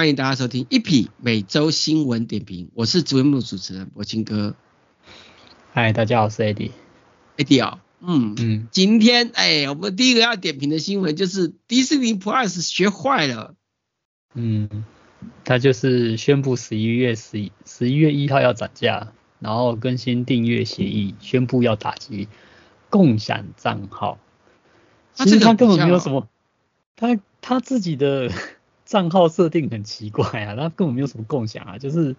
欢迎大家收听一匹每周新闻点评，我是节目主持人柏青哥。嗨，大家好，我是 Eddie。Eddie 哦，嗯嗯，今天哎，我们第一个要点评的新闻就是迪士尼 Plus 学坏了。嗯，他就是宣布十一月十一十一月一号要涨价，然后更新订阅协议，宣布要打击共享账号。其实他根本没有什么，他他自己的。账号设定很奇怪啊，他根本没有什么共享啊，就是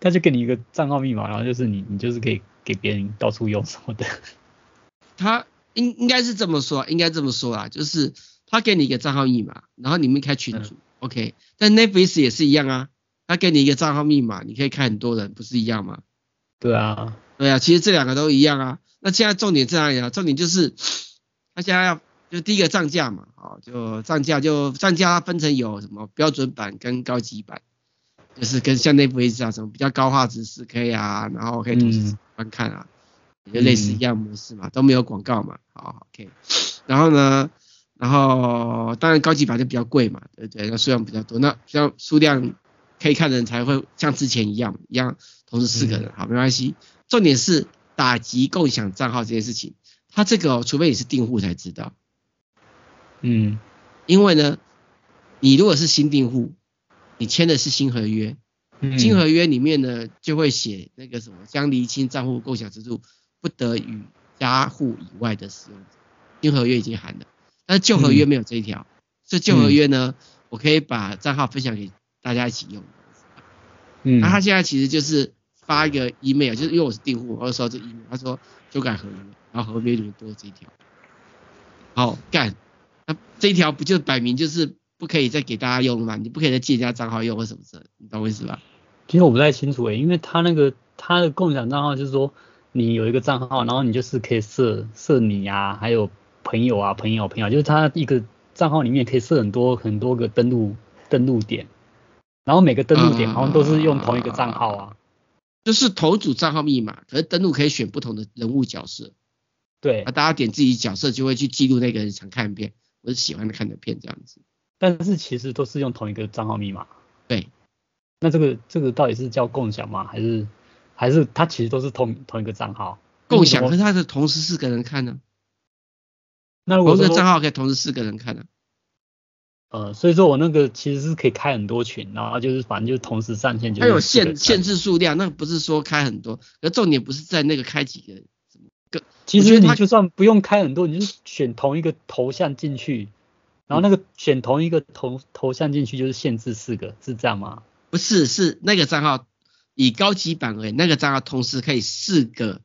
他就给你一个账号密码，然后就是你你就是可以给别人到处用什么的。他应应该是这么说，应该这么说啊，就是他给你一个账号密码，然后你们开群组、嗯、，OK。但 Netflix 也是一样啊，他给你一个账号密码，你可以开很多人，不是一样吗？对啊，对啊，其实这两个都一样啊。那现在重点在哪里啊？重点就是他现在要。就第一个涨价嘛，好，就涨价就涨价，它分成有什么标准版跟高级版，就是跟像 Netflix 啊什么比较高画质 4K 啊，然后可以同时观看啊，就类似一样模式嘛，都没有广告嘛，好，OK，然后呢，然后当然高级版就比较贵嘛，对不对？那数量比较多，那像数量可以看的人才会像之前一样一样，同时四个人，好，没关系。重点是打击共享账号这件事情，它这个哦，除非你是订户才知道。嗯，因为呢，你如果是新订户，你签的是新合约，新合约里面呢就会写那个什么，将厘清账户共享之处，不得与家户以外的使用者。新合约已经含了，但是旧合约没有这一条，所以、旧合约呢，我可以把账号分享给大家一起用。嗯，那他现在其实就是发一个 email，就是因为我是订户，我就收这 email，他说修改合约，然后合约里面多了这一条，好干。那这一条不就摆明就是不可以再给大家用了吗？你不可以再借人家账号用或什么的，你懂我意思吧？其实我不太清楚诶，因为他那个他的共享账号就是说，你有一个账号，然后你就是可以设设你啊，还有朋友啊，朋友朋友，就是他一个账号里面可以设很多很多个登录登录点，然后每个登录点好像都是用同一个账号啊，就是同组账号密码，可是登录可以选不同的人物角色，对，啊，大家点自己角色就会去记录那个人想看一遍。我是喜欢看的片这样子，但是其实都是用同一个账号密码。对，那这个这个到底是叫共享吗？还是还是它其实都是同同一个账号？共享，可是它是同时四个人看呢？那如果这个账号可以同时四个人看呢？呃，所以说我那个其实是可以开很多群，然后就是反正就是同时上线就。它有限限制数量，那不是说开很多，而重点不是在那个开几个。其实你就算不用开很多，你就选同一个头像进去，然后那个选同一个头头像进去就是限制四个，是这样吗？不是，是那个账号以高级版而言，那个账号同时可以四个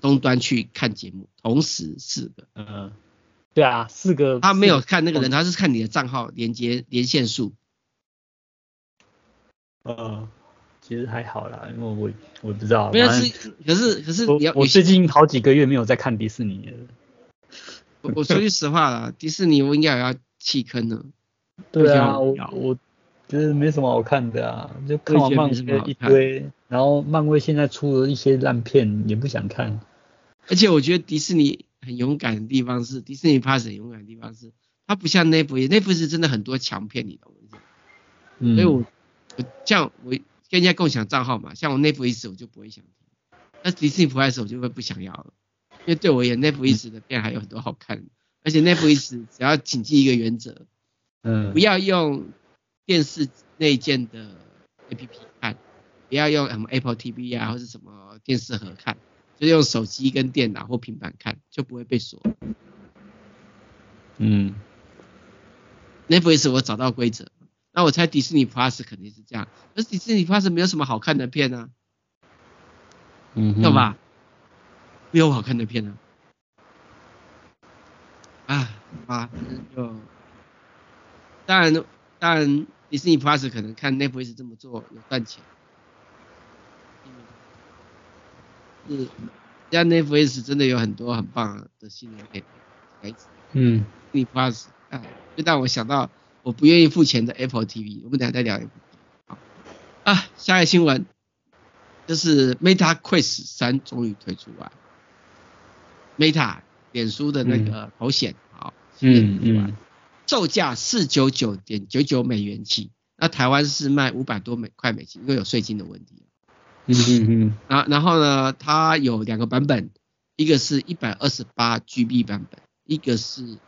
终端去看节目，同时四个。嗯，对啊，四个。他没有看那个人，他是看你的账号连接连线数。嗯。其实还好啦，因为我我不知道。没有是，可是可是你要我，我最近好几个月没有在看迪士尼了。我我说句实话啦，迪士尼我应该也要弃坑了。对啊，我我觉得没什么好看的啊，就看完漫威一堆，然后漫威现在出了一些烂片，也不想看。而且我觉得迪士尼很勇敢的地方是，迪士尼 Plus 很勇敢的地方是，它不像那部，那部是真的很多强片，你懂吗？嗯。所以我我像我。跟人家共享账号嘛，像我 Netflix 我就不会想听，那迪士尼 Plus 我就会不想要了，因为对我而言 Netflix 的片还有很多好看的，而且 Netflix 只要谨记一个原则，嗯，不要用电视内建的 APP 看，不要用什么 Apple TV 啊或者什么电视盒看，就用手机跟电脑或平板看，就不会被锁。嗯，Netflix 我找到规则。那我猜迪士尼 Plus 肯定是这样，而迪士尼 Plus 没有什么好看的片啊，嗯，有吧？没有好看的片啊，啊，啊，就当然当然迪士尼 Plus 可能看 Netflix 这么做有赚钱，是，像 Netflix 真的有很多很棒的新人片，嗯，迪士尼 Plus 啊，就让我想到。我不愿意付钱的 Apple TV，我们等下再聊一部。好啊，下一个新闻就是 Meta Quest 三终于推出来，Meta 脸书的那个头显，好，嗯嗯，售价四九九点九九美元起，那台湾是卖五百多美块美金，因为有税金的问题。嗯嗯嗯。然然后呢，它有两个版本，一个是一百二十八 GB 版本，一个是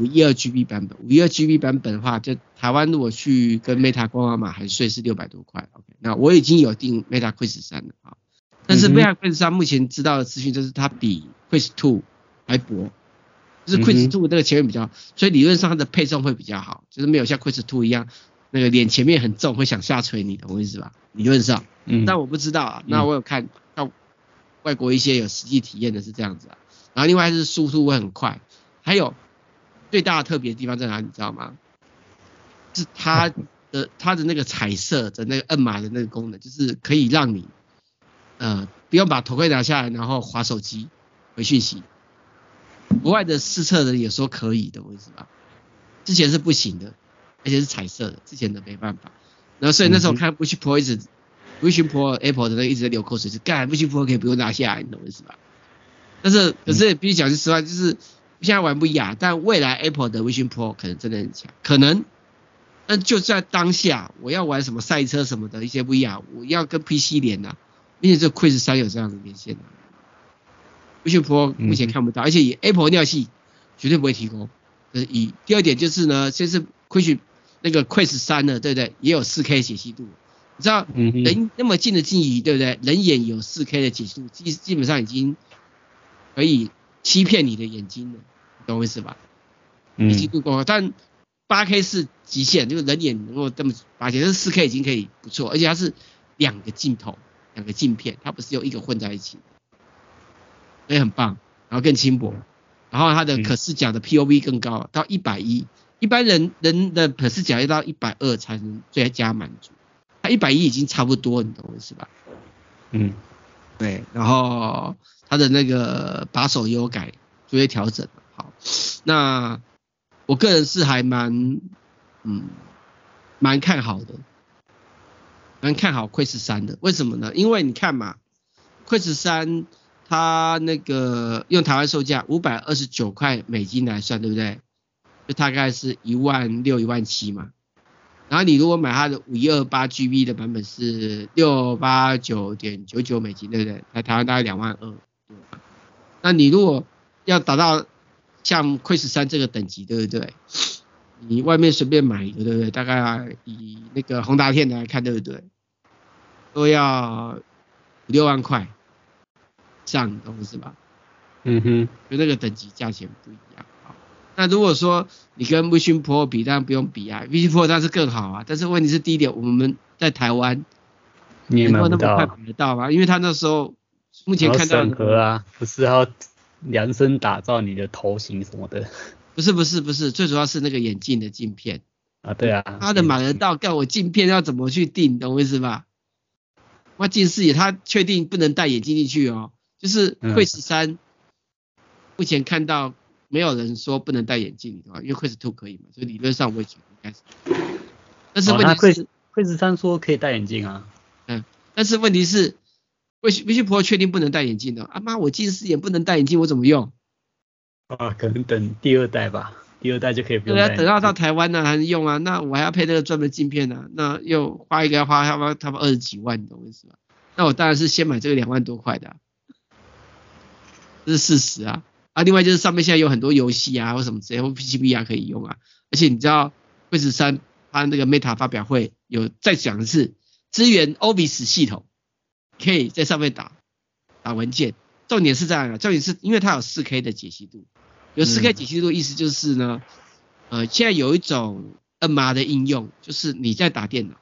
五一二 GB 版本。五一二 GB 版本的话，就台湾如果去跟 Meta 官网买，含税是六百多块。OK，那我已经有订 Meta Quest 三了啊，但是 Meta Quest 三目前知道的资讯就是它比 Quest Two 还薄。就是 Quest Two 那个前面比较，所以理论上它的配重会比较好，就是没有像 Quest Two 一样那个脸前面很重，会想下垂，你懂我意思吧？理论上，嗯，但我不知道啊。那我有看到外国一些有实际体验的是这样子啊。然后另外是速度会很快，还有最大的特别的地方在哪里？你知道吗？是它的它的那个彩色的那个摁码的那个功能，就是可以让你呃不用把头盔拿下来，然后划手机回讯息。国外的试测人也说可以的，为什么？之前是不行的，而且是彩色的，之前的没办法。然后所以那时候看 Vision Pro 一直，Vision Pro Apple 的那一直在流口水，是干 Vision Pro 可以不用拿下来，你懂我意思吧？但是可是必须讲句实话，就是现在玩不雅，但未来 Apple 的 Vision Pro 可能真的很强，可能。那就在当下，我要玩什么赛车什么的一些不一样，我要跟 PC 连啊，并且这 Quest 3有这样的连线啊。Vision Pro 目前看不到，而且以 Apple 尿系绝对不会提供。呃，以第二点就是呢，先是 Quest 那个 Quest 三呢，对不对？也有 4K 解析度。你知道人那么近的近距离，对不对？人眼有 4K 的解析度，基基本上已经可以欺骗你的眼睛了，你懂我意思吧？解析度够高，但八 K 是极限，就是人眼能够这么，而且是四 K 已经可以不错，而且它是两个镜头，两个镜片，它不是用一个混在一起。所以很棒，然后更轻薄，然后它的可视角的 POV 更高，到一百一，一般人人的可视角要到一百二才能最佳满足，它一百一已经差不多，你懂我意思吧？嗯，对，然后它的那个把手也有改，做一些调整。好，那我个人是还蛮，嗯，蛮看好的，蛮看好 Quest 3的，为什么呢？因为你看嘛，Quest 3。它那个用台湾售价五百二十九块美金来算，对不对？就大概是一万六、一万七嘛。然后你如果买它的五一二八 GB 的版本是六八九点九九美金，对不对？在台湾大概两万二。那你如果要达到像 Quest 3这个等级，对不对？你外面随便买一个，对不对？大概以那个宏达电来看，对不对？都要五六万块。这样你懂是吧？嗯哼，就那个等级价钱不一样。好，那如果说你跟 Vision Pro 比，当然不用比啊，Vision Pro 它是更好啊。但是问题是第一点，我们在台湾，你也买不到，那么快买得到吗？因为他那时候目前看到审核啊，不是要量身打造你的头型什么的。不是不是不是，最主要是那个眼镜的镜片啊，对啊，他的买得到，但我镜片要怎么去定，懂我意思吧？我近视眼，他确定不能戴眼镜进去哦。就是 Quest 3，目前看到没有人说不能戴眼镜的话，因为 Quest 2可以嘛，所以理论上我也觉得应该是。但是问题是，Quest 3说可以戴眼镜啊。嗯，但是问题是，Vision Pro 确定不能戴眼镜的。啊妈，我近视眼不能戴眼镜，我怎么用？啊，可能等第二代吧，第二代就可以不用戴。对啊，等到到台湾呢还能用啊？那我还要配那个专门镜片呢、啊，那又花一个要花他妈他妈二十几万，你懂我意思吧？那我当然是先买这个两万多块的、啊。这是事实啊，啊，另外就是上面现在有很多游戏啊，或什么之类，或 PCB 啊可以用啊，而且你知道，Quest 3它那个 Meta 发表会有再讲的是支援 Office 系统，可以在上面打打文件。重点是这样的，重点是因为它有 4K 的解析度，有 4K 解析度意思就是呢，呃，现在有一种 NMR 的应用，就是你在打电脑，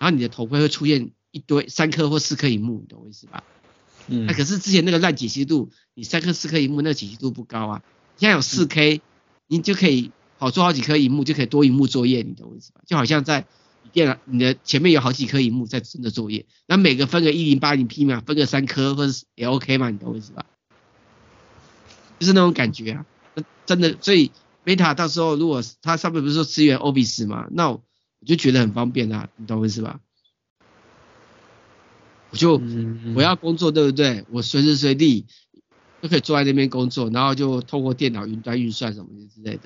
然后你的头盔会出现一堆三颗或四颗荧幕，你懂我意思吧？嗯，那可是之前那个烂解析度，你三颗四颗荧幕那解析度不高啊。现在有四 K，你就可以好做好几颗荧幕，就可以多萤幕作业，你懂我意思吧？就好像在电脑你的前面有好几颗荧幕在真的作业，那每个分个一零八零 P 嘛，分个三颗或者是也 OK 嘛，你懂我意思吧？就是那种感觉啊，那真的，所以 Meta 到时候如果它上面不是说支援 Office 嘛，那我就觉得很方便啊，你懂我意思吧？我就我要工作，对不对？我随时随地都可以坐在那边工作，然后就透过电脑云端运算什么之类的。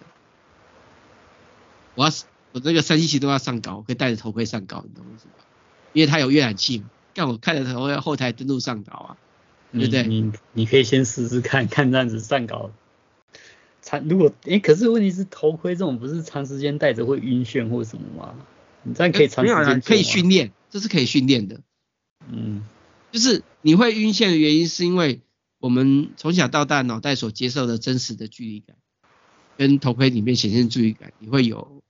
我要我这个三星期都要上稿，我可以戴着头盔上稿，你懂我意思吧？因为它有阅览器嘛，干我看着头盔后台登录上稿啊，对不对？你你，你可以先试试看 看这样子上稿。长如果诶、欸，可是问题是头盔这种不是长时间戴着会晕眩或什么吗？你这样可以长时间、欸、可以训练，这是可以训练的。嗯，就是你会晕眩的原因是因为我们从小到大脑袋所接受的真实的距离感，跟头盔里面显现距离感，你会有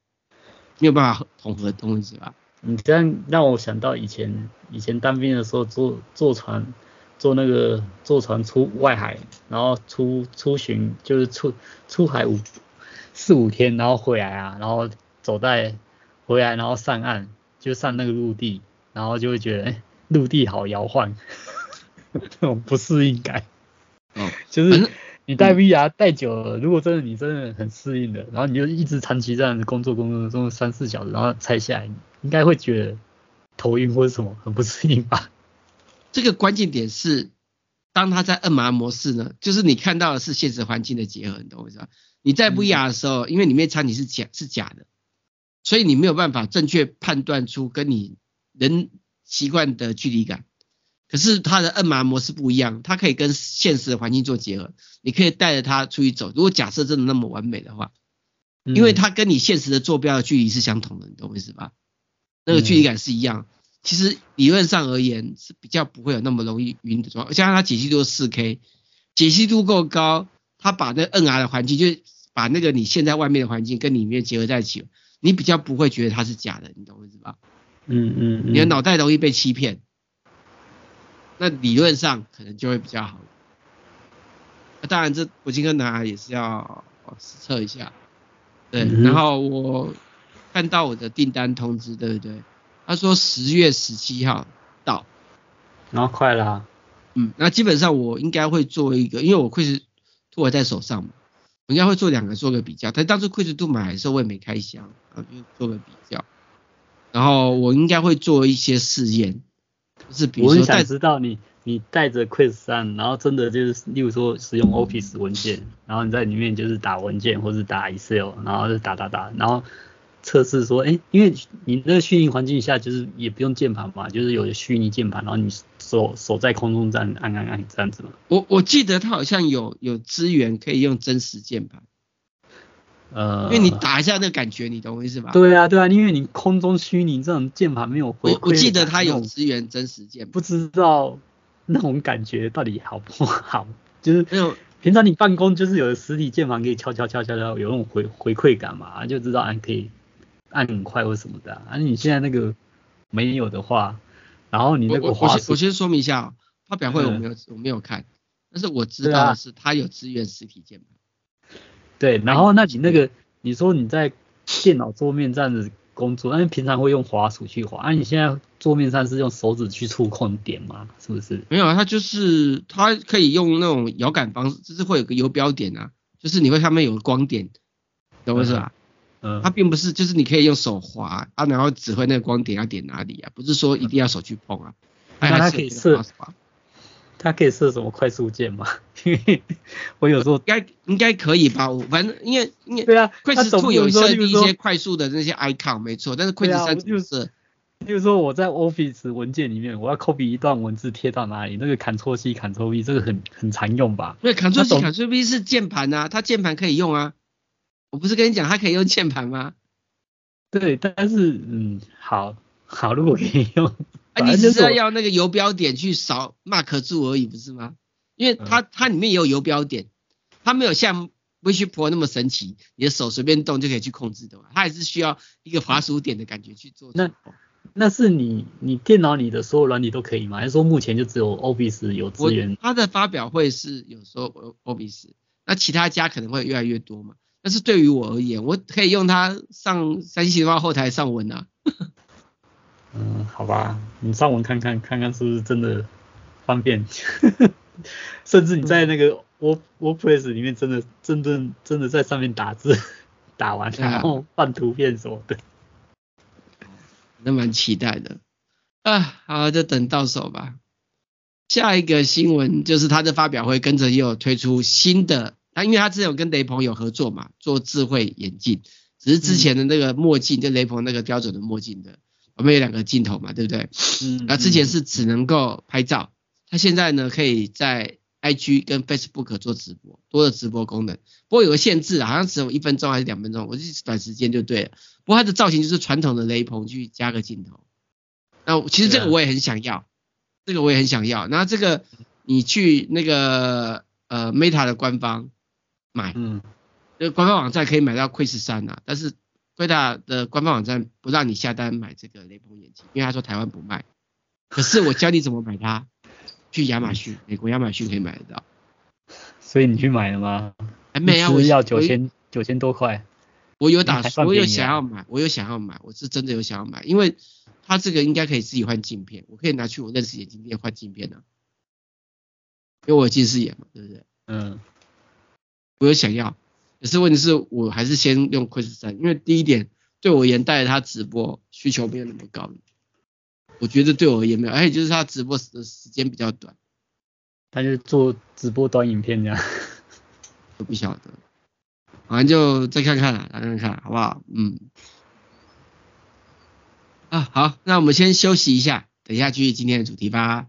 没有办法统合的东西吧？你这样让我想到以前以前当兵的时候坐坐船。坐那个坐船出外海，然后出出巡就是出出海五四五天，然后回来啊，然后走在回来，然后上岸就上那个陆地，然后就会觉得哎，陆地好摇晃，这种不适应感。哦，就是你戴 VR 戴久了，如果真的你真的很适应的，然后你就一直长期这样子工作工作工作三四小时，然后拆下来，应该会觉得头晕或者什么很不适应吧。这个关键点是，当他在 MR 模式呢，就是你看到的是现实环境的结合，你懂我意思吧？你在 VR 的时候，因为里面场景是假是假的，所以你没有办法正确判断出跟你人习惯的距离感。可是它的 MR 模式不一样，它可以跟现实的环境做结合，你可以带着它出去走。如果假设真的那么完美的话，因为它跟你现实的坐标的距离是相同的，你懂我意思吧？那个距离感是一样。其实理论上而言是比较不会有那么容易晕的状况，加上它解析度是 4K，解析度够高，它把那 NR 的环境，就把那个你现在外面的环境跟里面结合在一起，你比较不会觉得它是假的，你懂我意思吧？嗯嗯，嗯，你的脑袋容易被欺骗，那理论上可能就会比较好。那当然，这我今天拿也是要实测一下，对，然后我看到我的订单通知，对不对？他说十月十七号到，然后快了、啊，嗯，那基本上我应该会做一个，因为我 Quest 2在手上嘛，我应该会做两个做个比较。但当初 Quest 2买的时候我也没开箱，然后就做个比较。然后我应该会做一些试验，就是比如说，我想知道你你带着 Quest 3，然后真的就是，例如说使用 Office 文件，然后你在里面就是打文件或者打 Excel，然后就打打打，然后。测试说，哎、欸，因为你那个虚拟环境下就是也不用键盘嘛，就是有虚拟键盘，然后你手手在空中这样按按按这样子嘛。我我记得它好像有有资源可以用真实键盘，呃，因为你打一下那个感觉，你懂我意思吧？对啊对啊，因为你空中虚拟这种键盘没有回馈。我我记得它有支援真实键，不知道那种感觉到底好不好？就是没有平常你办公就是有实体键盘可以敲敲敲敲敲，有那种回回馈感嘛，就知道按可以。按很快或什么的啊，啊你现在那个没有的话，然后你那个我先我先说明一下啊，发表会我没有、嗯、我没有看，但是我知道的是它有支援实体键盘。对，然后那你那个你说你在电脑桌面这样子工作，那你平常会用滑鼠去滑，啊你现在桌面上是用手指去触控点吗？是不是？没有啊，它就是它可以用那种摇杆方式，就是会有个游标点啊，就是你会上面有个光点，懂我意思吧？嗯，它并不是，就是你可以用手滑啊，然后指挥那个光点要点哪里啊，不是说一定要手去碰啊。那它可以设，它可以设什么快速键吗？我有时候应该应该可以吧，反正因为因为对啊，Quest 2有设定一些快速的那些 icon 没错，但是 Quest 3就是，比如说我在 Office 文件里面，我要 copy 一段文字贴到哪里，那个 Ctrl C Ctrl V 这个很很常用吧？对，Ctrl C Ctrl V 是键盘啊，它键盘可以用啊。我不是跟你讲，它可以用键盘吗？对，但是嗯，好好，如果可以用，啊，你只是要要那个游标点去扫 mark 住而已，不是吗？因为它、嗯、它里面也有游标点，它没有像 Vision Pro 那么神奇，你的手随便动就可以去控制的嘛，它还是需要一个滑鼠点的感觉去做。那那是你你电脑里的所有软体都可以吗？还是说目前就只有 Office 有资源？它的发表会是有时候 Office，那其他家可能会越来越多嘛。但是对于我而言，我可以用它上三星的话后台上文啊。嗯，好吧，你上网看看，看看是不是真的方便。甚至你在那个 Word WordPress 里面真的真正真的在上面打字，打完然后放图片什么的。那蛮期待的啊，好，就等到手吧。下一个新闻就是他的发表会跟着又有推出新的。他因为他之前有跟雷朋有合作嘛，做智慧眼镜，只是之前的那个墨镜，就雷朋那个标准的墨镜的，我们有两个镜头嘛，对不对？嗯。那之前是只能够拍照，它现在呢可以在 IG 跟 Facebook 做直播，多的直播功能。不过有个限制，好像只有一分钟还是两分钟，我就短时间就对了。不过它的造型就是传统的雷朋去加个镜头。那其实这个我也很想要，这个我也很想要。然后这个你去那个呃 Meta 的官方买，嗯。这个官方网站可以买到 Quest 3啊，但是 Meta 的官方网站不让你下单买这个雷朋眼镜，因为他说台湾不卖。可是我教你怎么买它，去亚马逊，美国亚马逊可以买得到。所以你去买了吗？还没啊，我要九千九千多块。我有打算，我有想要买，我有想要买，我是真的有想要买，因为它这个应该可以自己换镜片，我可以拿去我认识眼镜店换镜片的，因为我有近视眼嘛，对不对？嗯。我有想要。可是问题是我还是先用 Quest 3，因为第一点对我而言带着它直播需求没有那么高，我觉得对我而言没有，而且就是它直播的时间比较短，他就做直播短影片这样，都 不晓得，反正就再看看啦，再看看好不好？嗯，啊好，那我们先休息一下，等一下继续今天的主题吧。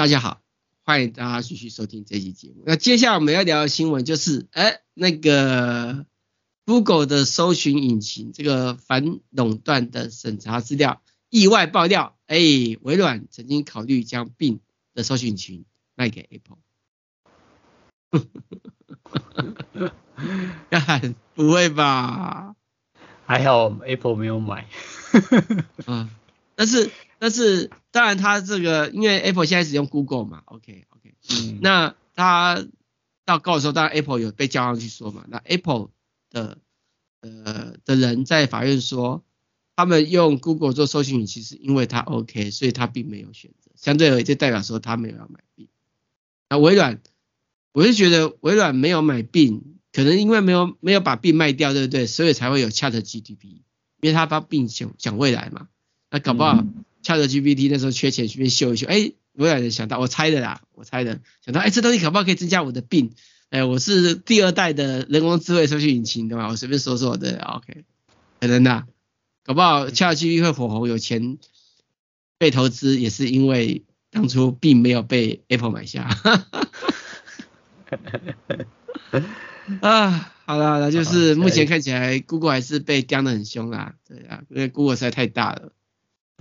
大家好，欢迎大家继续收听这期节目。那接下来我们要聊的新闻就是，哎，那个 Google 的搜寻引擎这个反垄断的审查资料意外爆料，哎，微软曾经考虑将 Bing 的搜寻引擎卖给 Apple。不会吧？还好 Apple 没有买。嗯，但是。但是当然，它这个因为 Apple 现在使用 Google 嘛，OK OK，嗯，那它到告的时候，当然 Apple 有被叫上去说嘛，那 Apple 的呃的人在法院说，他们用 Google 做搜寻引擎是因为它 OK，所以它并没有选择。相对而言，就代表说它没有要买病。那微软，我是觉得微软没有买病，可能因为没有没有把病卖掉，对不对？所以才会有 ChatGPT，因为他把病想想未来嘛。那搞不好 ChatGPT 那时候缺钱，随便秀一秀，哎，微软人想到，我猜的啦，我猜的，想到，哎，这东西搞不好可以增加我的病。哎，我是第二代的人工智慧搜索引擎，对吧？我随便说说的，OK，可能的，搞不好 ChatGPT 会火红，有钱被投资，也是因为当初并没有被 Apple 买下。啊，好了，那就是目前看起来 Google 还是被刁得很凶啦，对啊，因为 Google 实在太大了，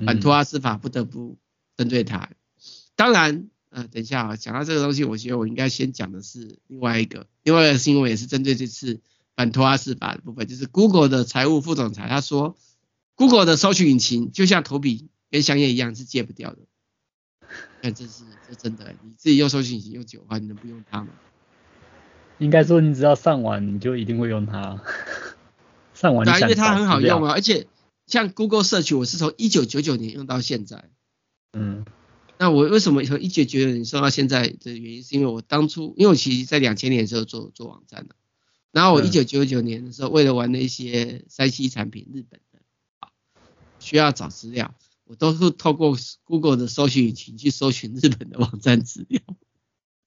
反托拉斯法不得不针对他。当然。呃，等一下啊，讲到这个东西，我觉得我应该先讲的是另外一个，另外一个新闻也是针对这次反托拉斯法的部分，就是 Google 的财务副总裁他说，Google 的搜寻引擎就像头皮跟香烟一样是戒不掉的。看这是这真的，你自己用搜寻引擎用久的话，你能不用它吗？应该说你只要上网，你就一定会用它。上网，对，因为它很好用啊，而且像 Google Search，我是从一九九九年用到现在。嗯。那我为什么从一九九九年说到现在的原因，是因为我当初，因为我其实在两千年的时候做做网站的，然后我一九九九年的时候，为了玩那些三 C 产品，日本的，需要找资料，我都是透过 Google 的搜寻引擎去搜寻日本的网站资料，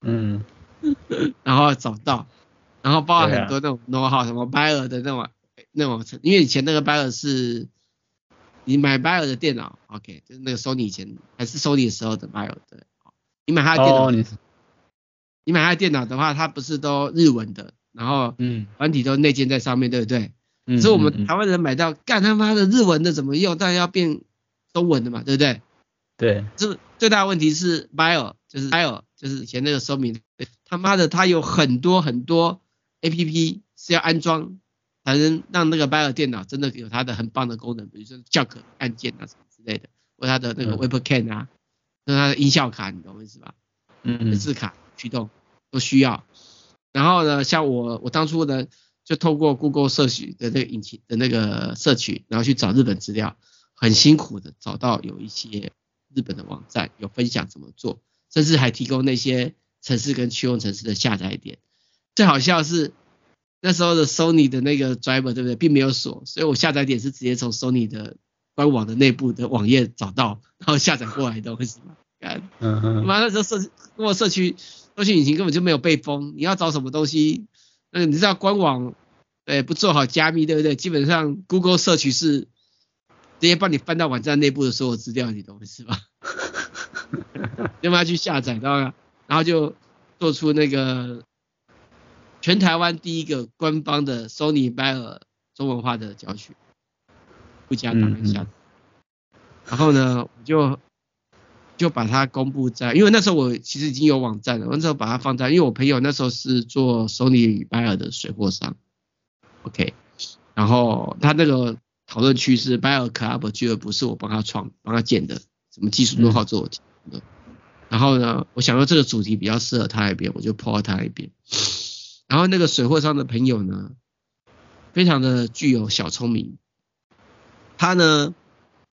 嗯，然后找到，然后包括很多那种 know-how 什么 Bayer 的那种那种，因为以前那个 Bayer 是。你买 Bayer 的电脑，OK，就是那个 Sony 以前还是 Sony 的时候的 Bayer 对，你买他的电脑，oh, 你，你买他的电脑的话，它不是都日文的，然后嗯，繁体都内建在上面，对不对？嗯，所以我们台湾人买到，干他妈的日文的怎么用？当然要变中文的嘛，对不对？对，这最大的问题是 Bayer，就是 Bayer，就是以前那个说明，他妈的他有很多很多 APP 是要安装。才能让那个 Bayer 电脑真的有它的很棒的功能，比如说 Jack 按键啊什么之类的，或它的那个 Webcam 啊，跟、嗯、它的音效卡，你懂我意思吧？嗯，字卡驱动都需要。然后呢，像我我当初呢，就透过 Google 社区的那个引擎的那个社区，然后去找日本资料，很辛苦的找到有一些日本的网站有分享怎么做，甚至还提供那些城市跟驱动城市的下载点。最好笑的是。那时候的 Sony 的那个 driver 对不对，并没有锁，所以我下载点是直接从 Sony 的官网的内部的网页找到，然后下载过来的，为什么？嗯哼，妈那时候社跟我社区搜寻引擎根本就没有被封，你要找什么东西，那你知道官网对不做好加密对不对？基本上 Google 社区是直接帮你翻到网站内部的所有资料，你懂我意思吧？要不要去下载，知道吗？然后就做出那个。全台湾第一个官方的 Sony Bayer 中文化的教学，不加档案下，然后呢，我就就把它公布在，因为那时候我其实已经有网站了，我那时候把它放在，因为我朋友那时候是做 Sony 与 Bayer 的水货商，OK，然后他那个讨论区是 Bayer Club 俱乐部，是我帮他创帮他建的，什么技术都好做我的，然后呢，我想说这个主题比较适合他那边，我就 po 到他那边。然后那个水货商的朋友呢，非常的具有小聪明，他呢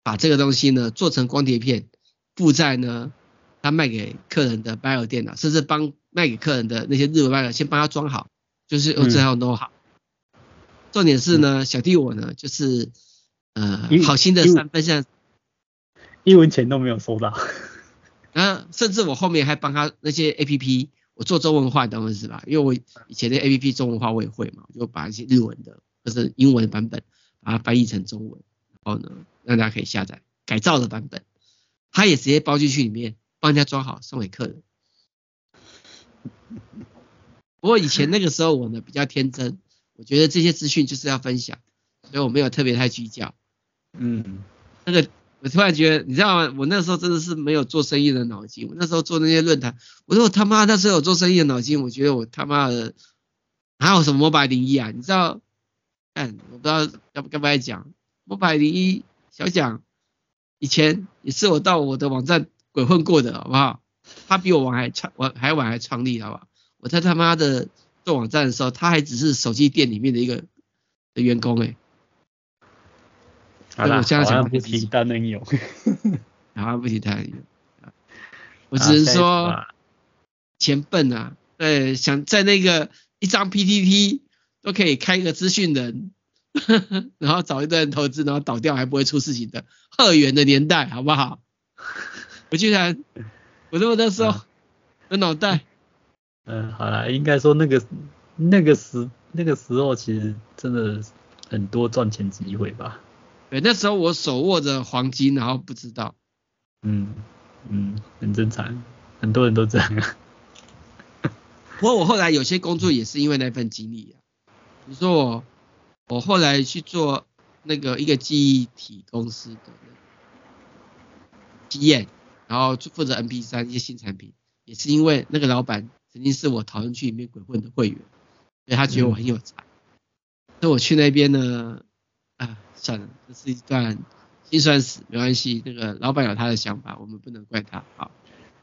把这个东西呢做成光碟片，附在呢他卖给客人的 Bayer 电脑，甚至帮卖给客人的那些日文 Bayer 先帮他装好，就是用这套弄好。嗯、重点是呢，小弟我呢就是呃好心的三分像。一文钱都没有收到，然 后甚至我后面还帮他那些 APP。我做中文化，懂我意思吧？因为我以前的 APP 中文化我也会嘛，就把一些日文的或者英文的版本把它翻译成中文，然后呢让大家可以下载改造的版本，他也直接包进去里面，帮人家装好送给客人。不过以前那个时候我呢比较天真，我觉得这些资讯就是要分享，所以我没有特别太计较。嗯，那个。我突然觉得，你知道吗？我那时候真的是没有做生意的脑筋。我那时候做那些论坛，我说我他妈那时候有做生意的脑筋，我觉得我他妈的还有什么 Mobile 01啊？你知道？嗯，我不知道要不该不该讲五百零一小蒋以前也是我到我的网站鬼混过的，好不好？他比我晚还创，我还晚还创立，好不好？我在他妈的做网站的时候，他还只是手机店里面的一个的员工哎、好啦，好像不提当然 有，好像不提单能有。我只能说钱笨啊，对，想在那个一张 PPT 都可以开一个资讯人，然后找一堆人投资，然后倒掉还不会出事情的贺元的年代，好不好？我居然，我这么的说，我脑袋。嗯，好了，应该说那个那个时那个时候其实真的很多赚钱机会吧。对，那时候我手握着黄金，然后不知道。嗯嗯，很正常，很多人都这样。不过我后来有些工作也是因为那份经历啊。比如说我，我后来去做那个一个记忆体公司的经验，然后负责 MP 三一些新产品，也是因为那个老板曾经是我讨论区里面鬼混的会员，所以他觉得我很有才。那、嗯、我去那边呢，啊。算了，这是一段辛酸史，没关系。那个老板有他的想法，我们不能怪他。好，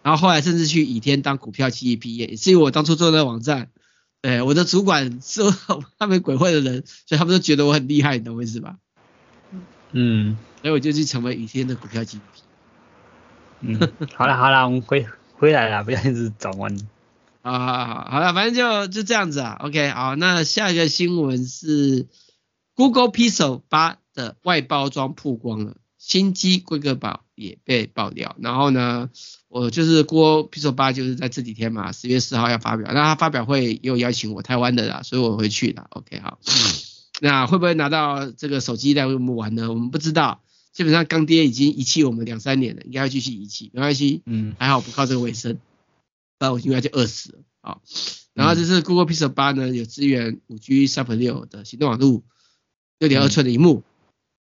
然后后来甚至去倚天当股票期货 P 也是因为我当初做那个网站，对，我的主管是他们鬼混的人，所以他们都觉得我很厉害，你懂我意思吧？嗯，所以我就去成为倚天的股票期货 P。嗯，好了好了，我们回回来了，不要一直转弯。啊好好，好了，反正就就这样子啊。OK，好，那下一个新闻是 Google Pixel 8。的外包装曝光了，新机规格表也被爆料。然后呢，我就是 Google Pixel 八就是在这几天嘛，十月四号要发表。那他发表会也有邀请我台湾的啦，所以我会去的。OK，好。那会不会拿到这个手机来为我们玩呢？我们不知道。基本上干爹已经遗弃我们两三年了，应该要继续遗弃，没关系。嗯，还好不靠这个为生，不然我应该就饿死了。好，然后这是 Google Pixel 八呢，有支援五 G Sub 六的行动网络，六点二寸的荧幕。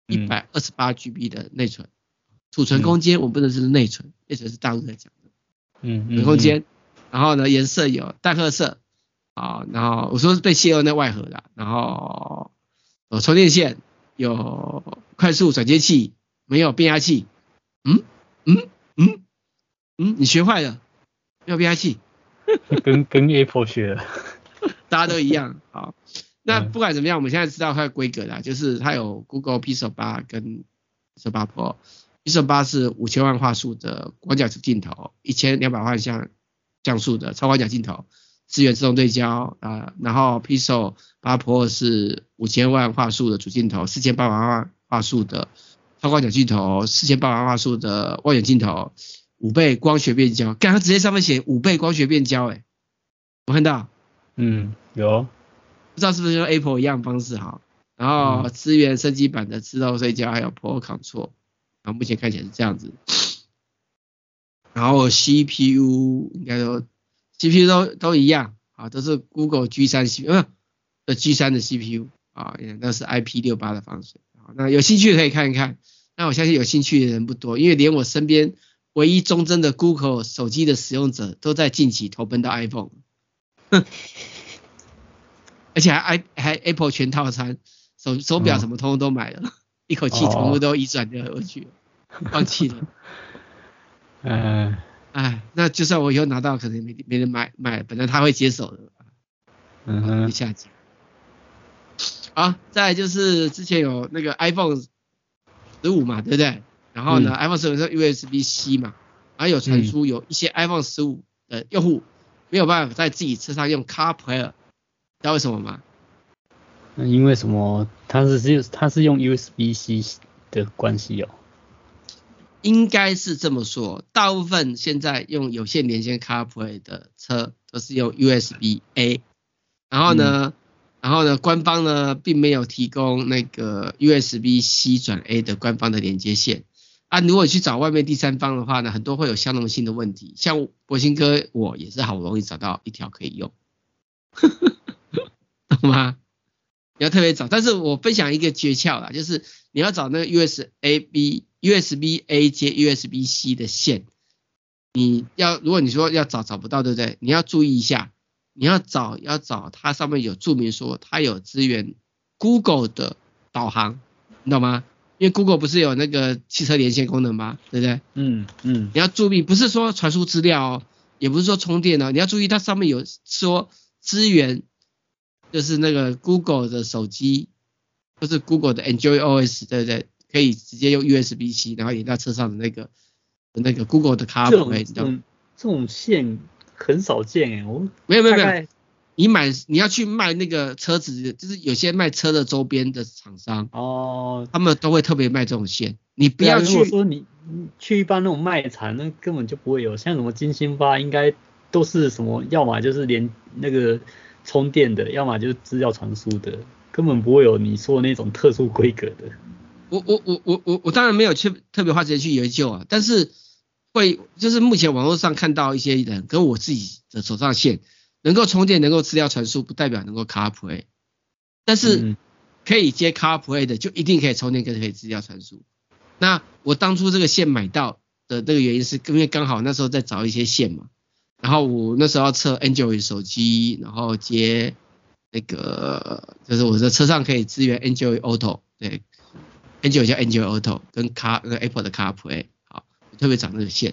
一百二十八 GB 的内存，储存空间我不能是内存，内存是大陆在讲的，嗯，储存空间，然后呢颜色有淡褐色，啊，然后我说是被泄露那外盒的，然后有充电线，有快速转接器，没有变压器，嗯嗯嗯嗯，你学坏了，没有变压器，跟跟 Apple 学的，大家都一样，好。那不管怎么样，我们现在知道它的规格啦，就是它有 Google Pixel 八跟 Pixel 八 Pro。Pixel 八是五千万画素的广角镜头，一千两百万像像素的超广角镜头，支援自动对焦啊。然后 Pixel 八 Pro 是五千万画素的主镜头，四千八百万画素的超广角镜头，四千八百万画素的望远镜头，五倍光学变焦。刚刚直接上面写五倍光学变焦，哎，我看到，嗯，有。不知道是不是用 Apple 一样方式哈，然后支援升级版的自动睡觉还有 Pro Control，然后目前看起来是这样子，然后 CPU 应该都 CPU 都都一样啊，都是 Google G3 CPU，呃，G3 的 CPU 啊，那是 IP68 的防水，那有兴趣可以看一看，那我相信有兴趣的人不多，因为连我身边唯一忠贞的 Google 手机的使用者都在近期投奔到 iPhone。而且还 i 还 Apple 全套餐，手手表什么通通都买了，哦、一口气全部都移转掉回去，哦、放弃了。嗯，哎，那就算我以后拿到，可能没没人买买，本来他会接手的。嗯哼，下子。好，再来就是之前有那个 iPhone 十五嘛，对不对？然后呢、嗯、，iPhone 十五是 USB C 嘛，然后有传出有一些 iPhone 十五的用户没有办法在自己车上用 CarPlay。知道为什么吗？那因为什么？它是是它是用 USB C 的关系哦。应该是这么说，大部分现在用有线连线 CarPlay 的车都是用 USB A。然后呢，嗯、然后呢，官方呢并没有提供那个 USB C 转 A 的官方的连接线。啊，如果你去找外面第三方的话呢，很多会有相容性的问题。像博兴哥，我也是好不容易找到一条可以用。懂吗？你要特别找，但是我分享一个诀窍啦，就是你要找那个 USB USB A 接 USB C 的线，你要如果你说要找找不到，对不对？你要注意一下，你要找要找它上面有注明说它有支援 Google 的导航，你懂吗？因为 Google 不是有那个汽车连线功能吗？对不对？嗯嗯。你要注意，不是说传输资料哦，也不是说充电哦，你要注意它上面有说支援。就是那个 Google 的手机就是 Google 的 Android OS，对不对？可以直接用 USB C，然后连到车上的那个那个 Google 的 CarPlay，这种这种线很少见哎，我没有没有没有，你买你要去卖那个车子，就是有些卖车的周边的厂商哦，他们都会特别卖这种线，你不要去。如果说你去一般那种卖场，那根本就不会有，像什么金星发应该都是什么，要么就是连那个充电的，要么就是资料传输的，根本不会有你说的那种特殊规格的。我我我我我我当然没有去特别花时间去研究啊，但是会就是目前网络上看到一些人跟我自己的手上线能够充电，能够资料传输，不代表能够 CarPlay，但是可以接 CarPlay 的就一定可以充电跟可以资料传输。那我当初这个线买到的那个原因是因为刚好那时候在找一些线嘛，然后我那时候要测 Android 手机，然后接那个就是我的车上可以支援 Android Auto，对。Android 叫 Android Auto，跟 Car 那个 Apple 的 CarPlay，好，我特别找那个线，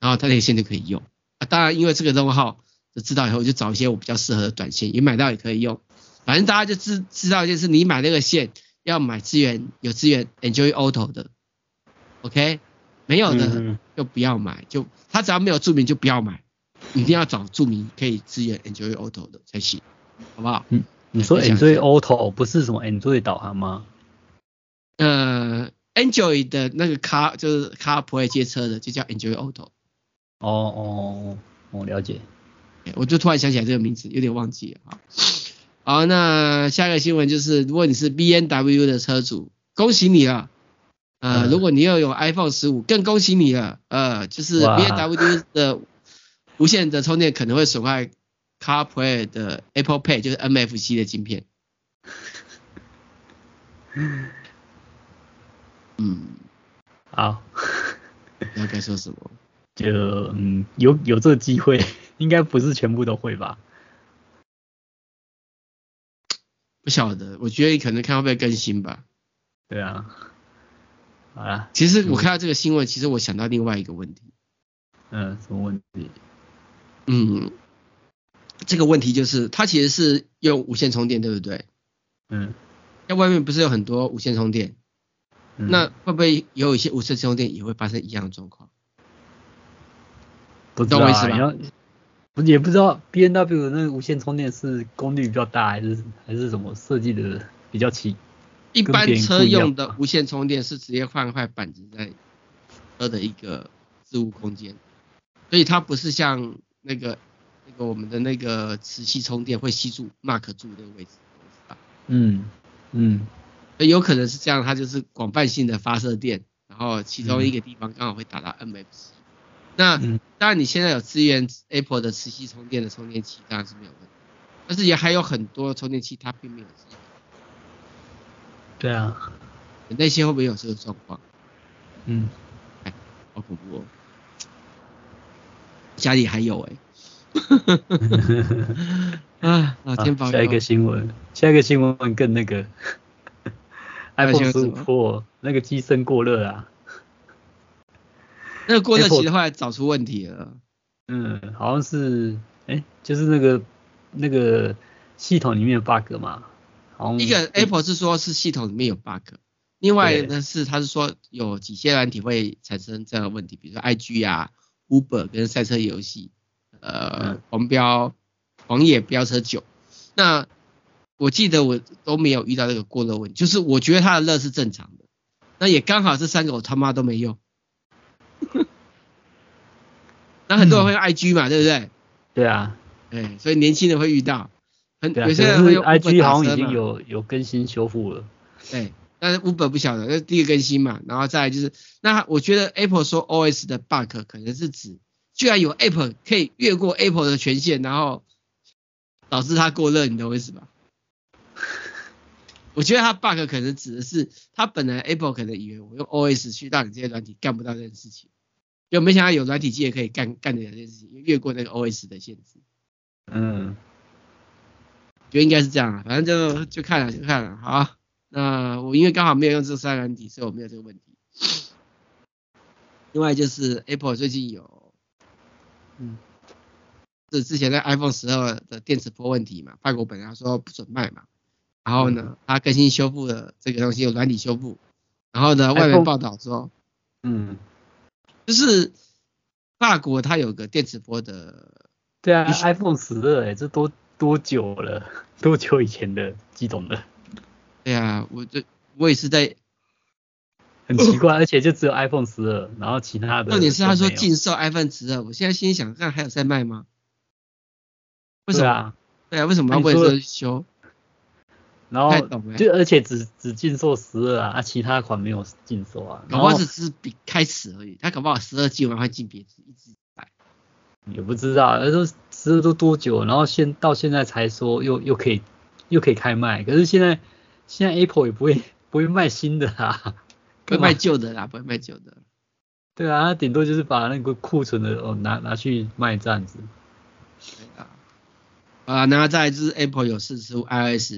然后它那个线就可以用。啊，当然因为这个账号就知道以后，我就找一些我比较适合的短线，也买到也可以用。反正大家就知知道一件事，你买那个线要买资源有资源 Android Auto 的，OK？没有的就不要买，就它只要没有注明就不要买，一定要找著名可以支援 Android Auto 的才行，好不好？嗯，你说 Android Auto 不是什么 Android 导航吗？呃，Android 的那个 Car 就是 CarPlay 接车的，就叫 Android Auto。哦哦，我了解。我就突然想起来这个名字，有点忘记了哈。好，那下一个新闻就是，如果你是 B N W 的车主，恭喜你了。呃，嗯、如果你要有 iPhone 十五，更恭喜你了。呃，就是 B N W 的无线的充电可能会损坏 CarPlay 的 Apple Pay，就是 NFC 的晶片。嗯，好，那该说什么？就嗯，有有这个机会，应该不是全部都会吧？不晓得，我觉得你可能看会不会更新吧。对啊，好啦，其实我看到这个新闻，其实我想到另外一个问题。嗯，什么问题？嗯，这个问题就是，它其实是用无线充电，对不对？嗯，那外面不是有很多无线充电？那会不会也有一些无线充电也会发生一样的状况？不知道啊，要不也不知道 B N W 的那个无线充电是功率比较大，还是还是什么设计的比较奇？一般车用的无线充电是直接换块板子在车的一个置物空间，所以它不是像那个那个我们的那个磁吸充电会吸住 mark 住那个位置。嗯嗯。有可能是这样，它就是广泛性的发射电，然后其中一个地方刚好会打到 MFC。那当然你现在有资源 Apple 的磁吸充电的充电器，当然是没有问题。但是也还有很多充电器它并没有支援。对啊，那些会不会有这个状况？嗯，哎，好恐怖哦。家里还有哎、欸。啊，老天保佑。下一个新闻，下一个新闻更那个。iPhone 十五 Pro 那个机身过热啊，那个过热其实后来找出问题了。嗯，好像是，哎、欸，就是那个那个系统里面有 bug 嘛。一个 Apple 是说是系统里面有 bug，另外呢是他是说有几些软体会产生这样的问题，比如说 IG 啊、Uber 跟赛车游戏，呃，黄标、狂野飙车九，那。我记得我都没有遇到这个过热问题，就是我觉得它的热是正常的，那也刚好这三个我他妈都没用。那很多人会用 IG 嘛，嗯、对不对？对啊，哎，所以年轻人会遇到，很、啊、有些人会用 IG 好像已经有有更新修复了。对，但是 Uber 不晓得，那是第一个更新嘛，然后再来就是，那我觉得 Apple 说 OS 的 bug 可能是指，居然有 Apple 可以越过 Apple 的权限，然后导致它过热，你懂我意思吧？我觉得它 bug 可能指的是，它本来 Apple 可能以为我用 OS 去让你这些软体干不到这件事情，就没想到有软体机也可以干干这件事情，越过那个 OS 的限制。嗯，觉得应该是这样，反正就就看了就看了，好，那我因为刚好没有用这三个软体，所以我没有这个问题。另外就是 Apple 最近有，嗯，是之前在 iPhone 十二的电磁波问题嘛，法国本来说不准卖嘛。然后呢，它更新修复了这个东西，有软体修复。然后呢，外面报道说，嗯，就是法国它有个电磁波的。对啊，iPhone 十二，哎，这多多久了？多久以前的机种了？对啊，我这我也是在。很奇怪，而且就只有 iPhone 十二，然后其他的。重点是他说禁售 iPhone 十二，我现在心里想，看还有在卖吗？为什么？对啊，对啊，为什么要为这修？然后就而且只只禁售十二啊，啊其他款没有禁售啊。搞不好只是比开始而已，他搞不好十二季完会进别支一直买。也不知道，那都十二都多久？然后现到现在才说又又可以又可以开卖，可是现在现在 Apple 也不会不会卖新的啦。不会卖旧的啦，不会卖旧的。对啊，顶多就是把那个库存的哦拿拿去卖这样子。对啊。啊，那再来就是 Apple 有释出 iOS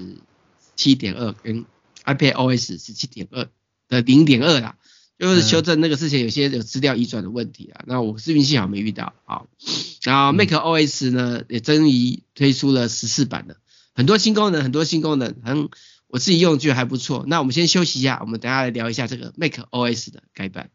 七点二跟 iPadOS 十七点二的零点二啦，就是修正那个之前有些有资料移转的问题啊。嗯、那我是运气好没遇到。啊，然后 macOS 呢也终于推出了十四版的，很多新功能，很多新功能，很。我自己用觉得还不错，那我们先休息一下，我们等下来聊一下这个 Make O S 的改版。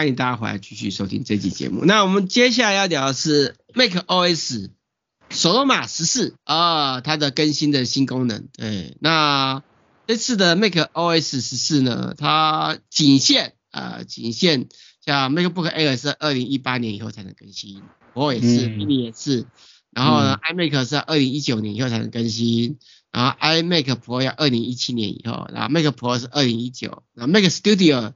欢迎大家回来继续收听这期节目。那我们接下来要聊的是 macOS Sonoma 十四啊，它的更新的新功能。对，那这次的 macOS 十四呢，它仅限呃仅限像 MacBook Air 是二零一八年以后才能更新，Pro 也是，Mini 也是，然后呢、嗯、iMac 是二零一九年以后才能更新，然后 iMac Pro 要二零一七年以后，然后 Mac Pro 是二零一九，然后 Mac Studio。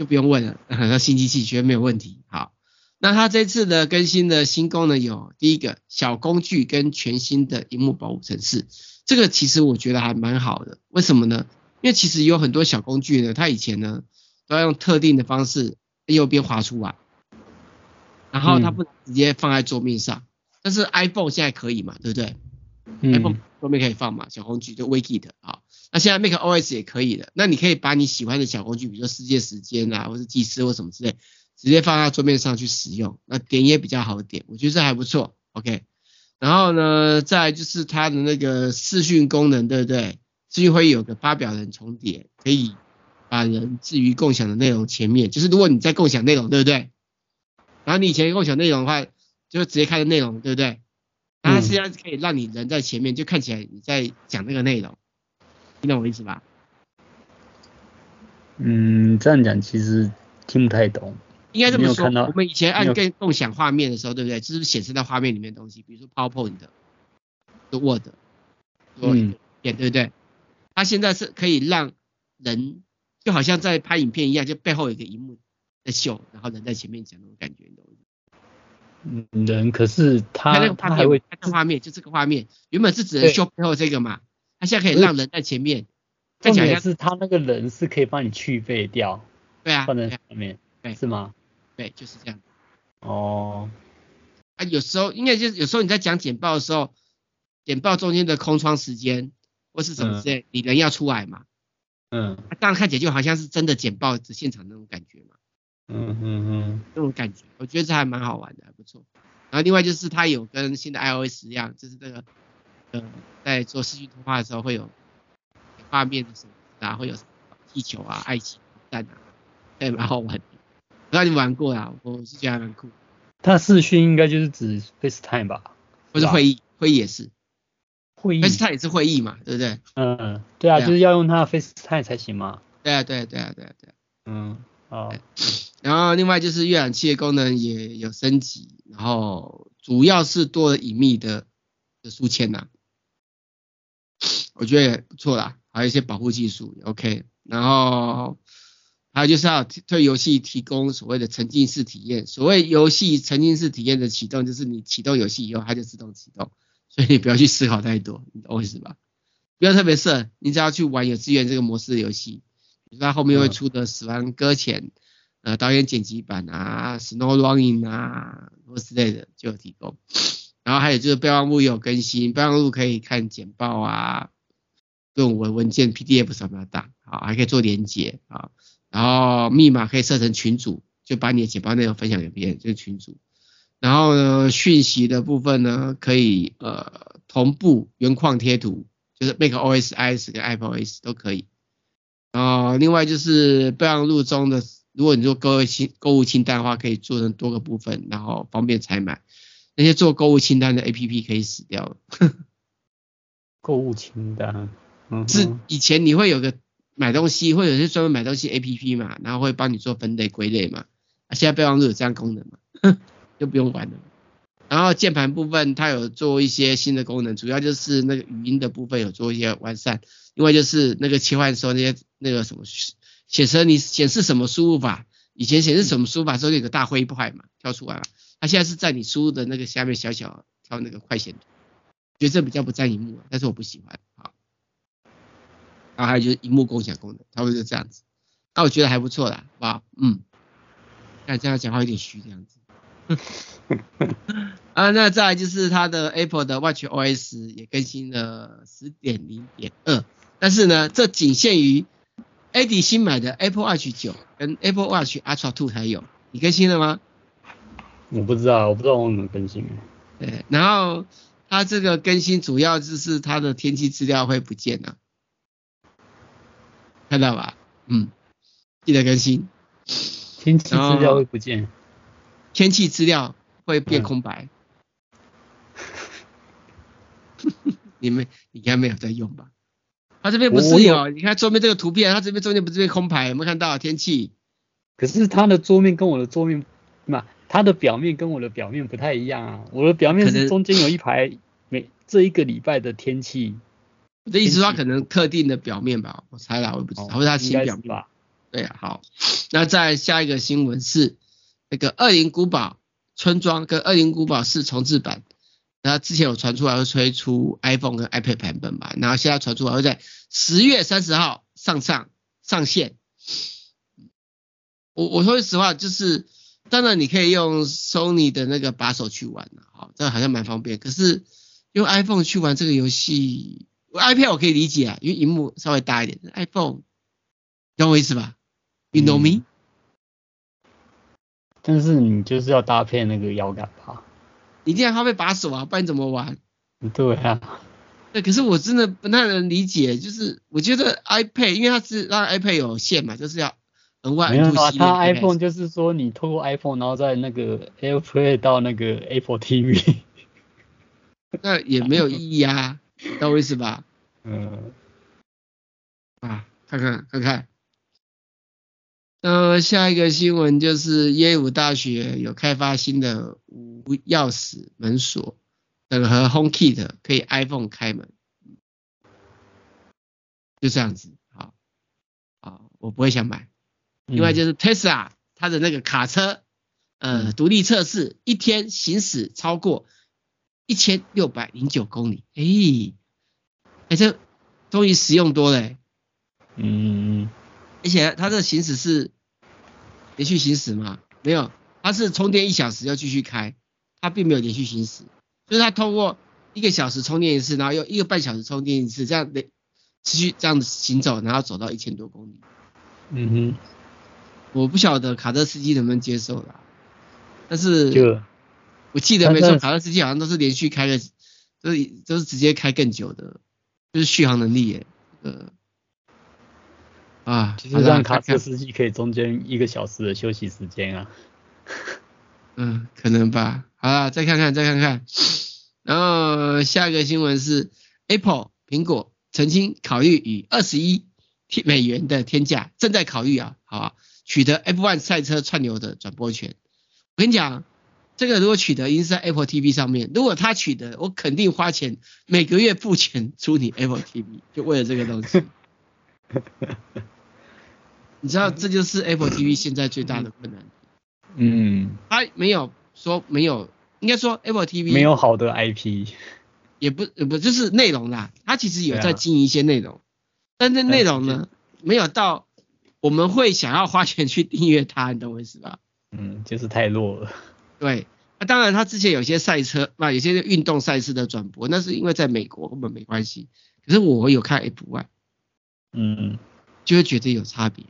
就不用问了，那新机器绝对没有问题。好，那它这次的更新的新功能有第一个小工具跟全新的荧幕保护程式，这个其实我觉得还蛮好的。为什么呢？因为其实有很多小工具呢，它以前呢都要用特定的方式右边滑出来，然后它不能直接放在桌面上。嗯、但是 iPhone 现在可以嘛，对不对、嗯、？iPhone 桌面可以放嘛，小工具就 Widget 啊。那现在 Mac OS 也可以的，那你可以把你喜欢的小工具，比如说世界时间啊，或是计时或什么之类。直接放在桌面上去使用，那点也比较好点，我觉得这还不错，OK。然后呢，再就是它的那个视讯功能，对不对？视讯会议有个发表人重叠，可以把人置于共享的内容前面，就是如果你在共享内容，对不对？然后你以前共享内容的话，就直接看的内容，对不对？它实际上可以让你人在前面，就看起来你在讲那个内容，你懂我意思吧？嗯，这样讲其实听不太懂。应该这么说，我们以前按跟共享画面的时候，对不对？就是显示在画面里面的东西，比如说 PowerPoint 的、Word，嗯，对不对？它现在是可以让人就好像在拍影片一样，就背后有一个荧幕在秀，然后人在前面讲那种感觉，你懂吗？嗯，人可是他他那个画面，他的画面就这个画面，原本是只能秀背后这个嘛，他现在可以让人在前面。再讲一下是他那个人是可以帮你去背掉，对啊，放在上面，对，是吗？对，就是这样。哦，啊，有时候应该就是有时候你在讲简报的时候，简报中间的空窗时间或是什么之类，嗯、你人要出来嘛。嗯。啊，这样看起来就好像是真的简报的现场那种感觉嘛。嗯嗯嗯。那种感觉，我觉得这还蛮好玩的，还不错。然后另外就是它有跟新的 iOS 一样，就是这个呃，在做视讯通话的时候会有画面的什么啊，会有气球啊、爱情蛋啊，对，蛮好玩的。不知道你玩过啊，我是觉得还蛮酷。它视讯应该就是指 FaceTime 吧？或是会议，会议也是。会议。FaceTime 也是会议嘛，对不对？嗯，对啊，对啊，就是要用它的 FaceTime 才行嘛。对啊，对啊，对啊，对啊，对啊。嗯，哦。然后另外就是阅览器的功能也有升级，然后主要是多了隐秘的的书签呐，我觉得也不错啦，还有一些保护技术也 OK，然后。还有就是要对游戏提供所谓的沉浸式体验。所谓游戏沉浸式体验的启动，就是你启动游戏以后，它就自动启动，所以你不要去思考太多，你懂我意思吧？不要特别设，你只要去玩有资源这个模式的游戏，比如说它后面会出的《死亡搁浅》呃导演剪辑版啊，《Snow Running》啊，或之类的就有提供。然后还有就是备忘录也有更新，备忘录可以看简报啊，论文文件 PDF 什么的，好，还可以做连结啊。然后密码可以设成群组，就把你的简报内容分享给别人，就是群组。然后呢，讯息的部分呢，可以呃同步原框贴图，就是 MacOS、iOS 跟 iPadOS 都可以。然后另外就是备忘录中的，如果你做购物清购物清单的话，可以做成多个部分，然后方便采买。那些做购物清单的 APP 可以死掉了。购物清单，是以前你会有个。买东西或者是专门买东西 A P P 嘛，然后会帮你做分类归类嘛。啊，现在备忘录有这样功能嘛，就不用管了。然后键盘部分它有做一些新的功能，主要就是那个语音的部分有做一些完善。另外就是那个切换的时候那些那个什么显示你显示什么输入法，以前显示什么输入法时候有个大灰块嘛，跳出来了。它现在是在你输入的那个下面小小跳那个快显图，觉得这比较不占荧幕，但是我不喜欢。好。然后还有就是荧幕共享功能，差不多就这样子。那我觉得还不错啦，好不好？嗯，那这样讲话有点虚这样子。啊，那再来就是它的 Apple 的 Watch OS 也更新了十点零点二，但是呢，这仅限于 Eddie 新买的 Apple Watch 九跟 Apple Watch Ultra Two 才有。你更新了吗？我不知道，我不知道我怎么更新。对，然后它这个更新主要就是它的天气资料会不见了。看到吧，嗯，记得更新。天气资料会不见。天气资料会变空白。嗯、你们你应该没有在用吧？它这边不是有？你看桌面这个图片，它这边中间不是变空白？有没有看到天气？可是它的桌面跟我的桌面，嘛，它的表面跟我的表面不太一样啊。我的表面是中间有一排每这一个礼拜的天气。我的意思说，它可能特定的表面吧，我猜啦，我也不知道，或者它新表面。对啊，好，那再下一个新闻是那个《恶灵古堡》村庄跟恶灵古堡四重置版，然后之前有传出来会推出 iPhone 跟 iPad 版本吧，然后现在传出来会在十月三十号上上上线。我我说实话，就是当然你可以用 Sony 的那个把手去玩了，好，这好像蛮方便。可是用 iPhone 去玩这个游戏，iPad 我可以理解啊，因为荧幕稍微大一点，iPhone，懂我意思吧？You know me？、嗯、但是你就是要搭配那个摇杆吧？你一定要搭配把手啊，不然怎么玩？对啊。对，可是我真的不太能理解，就是我觉得 iPad，因为它是让 iPad 有线嘛，就是要。没有啊，它 iPhone 就是说你透过 iPhone，然后在那个 AirPlay 到那个 Apple TV，那也没有意义啊，懂我意思吧？嗯，啊，看看看看，那下一个新闻就是耶鲁大学有开发新的无钥匙门锁，整合 HomeKit 可以 iPhone 开门，就这样子，好，好，我不会想买。另外就是 Tesla 它的那个卡车，呃，独立测试一天行驶超过一千六百零九公里，哎，哎，这终于实用多了，欸，嗯，而且它这行驶是连续行驶吗？没有，它是充电一小时要继续开，它并没有连续行驶，就是它通过一个小时充电一次，然后又一个半小时充电一次，这样的持续这样子行走，然后走到一千多公里，嗯哼。我不晓得卡车司机能不能接受啦，但是，我记得没错，卡车司机好像都是连续开个，都是都是直接开更久的，就是续航能力耶，呃，啊，就是让卡车司机可以中间一个小时的休息时间啊，嗯，可能吧，好啦，再看看再看看，然后下一个新闻是 Apple 苹果曾经考虑以二十一美元的天价，正在考虑啊，好吧。取得 F1 赛车串流的转播权，我跟你讲，这个如果取得，应该是在 Apple TV 上面。如果他取得，我肯定花钱，每个月付钱租你 Apple TV，就为了这个东西。你知道，这就是 Apple TV 现在最大的困难。嗯，他没有说没有，应该说 Apple TV 没有好的 IP，也不不就是内容啦。他其实有在经营一些内容，啊、但是内容呢，没有到。我们会想要花钱去订阅它，你懂我意思吧？嗯，就是太弱了。对，那、啊、当然，他之前有些赛车，那有些运动赛事的转播，那是因为在美国根本没关系。可是我有看 F1，嗯，就会觉得有差别。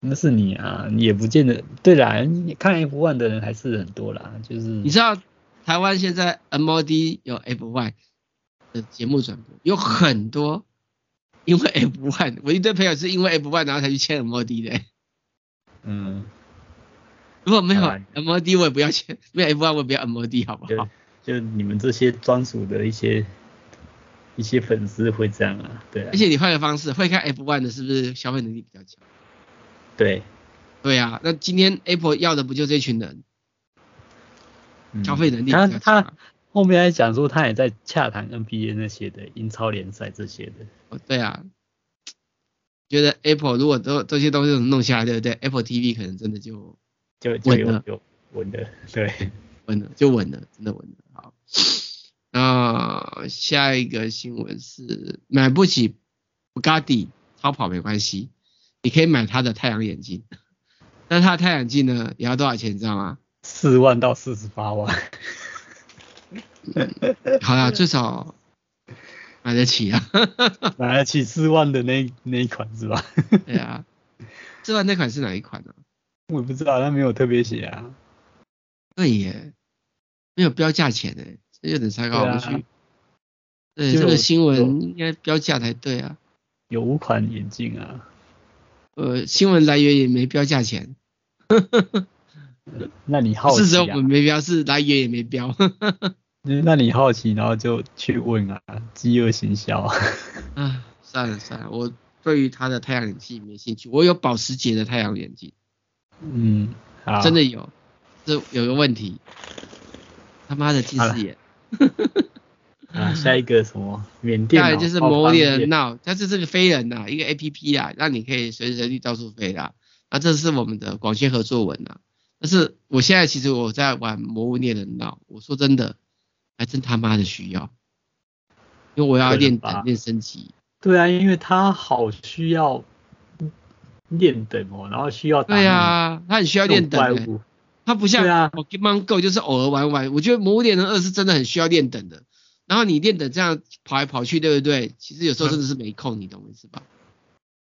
那是你啊，你也不见得。对啦，你看 F1 的人还是很多啦，就是你知道台湾现在 MOD 有 F1 的节目转播，有很多。因为 F1，我一堆朋友是因为 F1 然后才去签 MOD 的。嗯，如果没有 MOD，我也不要钱；没有 F1，我也不要 MOD，好不好？就，就你们这些专属的一些一些粉丝会这样啊，对啊。而且你换个方式，会看 F1 的，是不是消费能力比较强？对，对啊。那今天 Apple 要的不就这群人？嗯、消费能力比较强。他他后面还讲说他也在洽谈 NBA 那些的英超联赛这些的。哦，对啊，觉得 Apple 如果都这些东西弄下来，对不对？Apple TV 可能真的就就稳了，就稳了，对，稳了就稳了，真的稳了。好，那下一个新闻是买不起 Bugatti 超跑没关系，你可以买它的太阳眼镜。那它的太阳镜呢，也要多少钱？你知道吗？四万到四十八万。好啦，最少买得起啊，买得起四万的那那一款是吧？对啊，四万那款是哪一款呢？我也不知道，他没有特别写啊。对耶，没有标价钱诶，这有点太高了去。对，这个新闻应该标价才对啊。有五款眼镜啊。呃，新闻来源也没标价钱。那你好奇啊？是说我们没标，是来源也没标。那你好奇，然后就去问啊，饥饿行销。啊，算了算了，我对于他的太阳眼镜没兴趣。我有保时捷的太阳眼镜。嗯，好。真的有，这有个问题，他妈的近视眼。啊，下一个什么？缅甸。下来就是摩猎人闹，它是这个飞人呐、啊，一个 A P P 啊，让你可以随时随地到处飞啦。那这是我们的广宣合作文呐、啊。但是我现在其实我在玩魔物猎人闹，我说真的，还真他妈的需要，因为我要练等练升级。对啊，因为他好需要练等哦，然后需要打。对啊，他很需要练等、欸。他不像 Pokemon Go 就是偶尔玩玩。我觉得魔物猎人二是真的很需要练等的。然后你练等这样跑来跑去，对不对？其实有时候真的是没空，嗯、你懂我意思吧？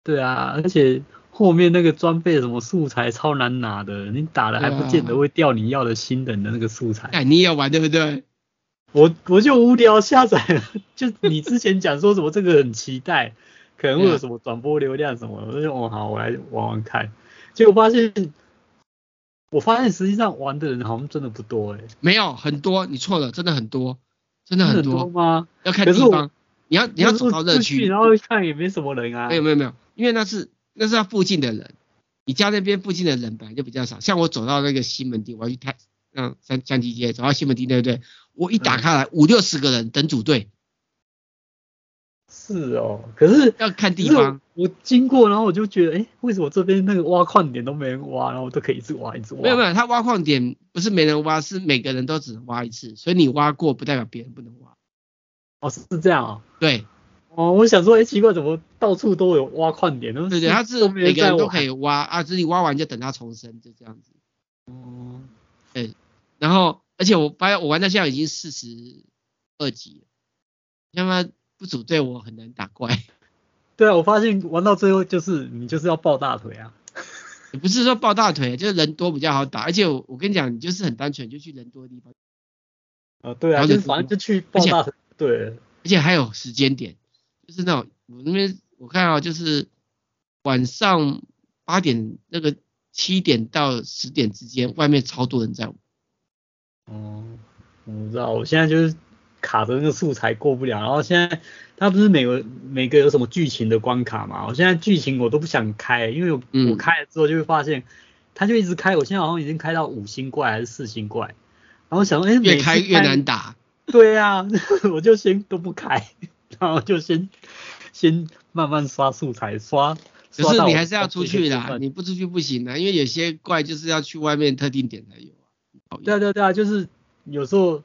对啊，而且。后面那个装备什么素材超难拿的，你打了还不见得会掉你要的新人的那个素材。哎，你也要玩对不对？我我就无聊下载了，就你之前讲说什么这个很期待，可能会有什么转播流量什么，我就哦好，我来玩玩看。结果发现，我发现实际上玩的人好像真的不多哎。没有很多，你错了，真的很多，真的很多，吗？要看地方，你要你要走到乐趣，然后看也没什么人啊。没有没有没有，因为那是。那是他附近的人，你家那边附近的人本来就比较少。像我走到那个西门町，我要去太嗯三三级街，走到西门町，对不对？我一打开来，五六十个人等组队。是哦，可是要看地方。我经过，然后我就觉得，哎，为什么这边那个挖矿点都没人挖，然后我都可以一直挖一直挖？没有没有，他挖矿点不是没人挖，是每个人都只能挖一次，所以你挖过不代表别人不能挖。哦，是这样啊？对。哦，我想说，哎，奇怪，怎么到处都有挖矿点呢？对对，他是每个人都可以挖啊，自己挖完就等它重生，就这样子。哦，对，然后而且我发现我玩到现在已经四十二级了，要么不组队我很难打怪。对啊，我发现玩到最后就是你就是要抱大腿啊。也不是说抱大腿，就是人多比较好打，而且我我跟你讲，你就是很单纯，就去人多的地方。啊，对啊，就反正就去抱大腿。对，而且还有时间点。就是那种我那边我看啊，就是晚上八点那个七点到十点之间，外面超多人在玩。哦，我不知道，我现在就是卡着那个素材过不了，然后现在它不是每个每个有什么剧情的关卡嘛？我现在剧情我都不想开，因为我我开了之后就会发现，它就一直开，我现在好像已经开到五星怪还是四星怪，然后想说，哎，越开越难打。对呀、啊，我就先都不开。然后就先先慢慢刷素材，刷。可是你还是要出去的，你不出去不行的，因为有些怪就是要去外面特定点才有啊。对啊对啊对啊，就是有时候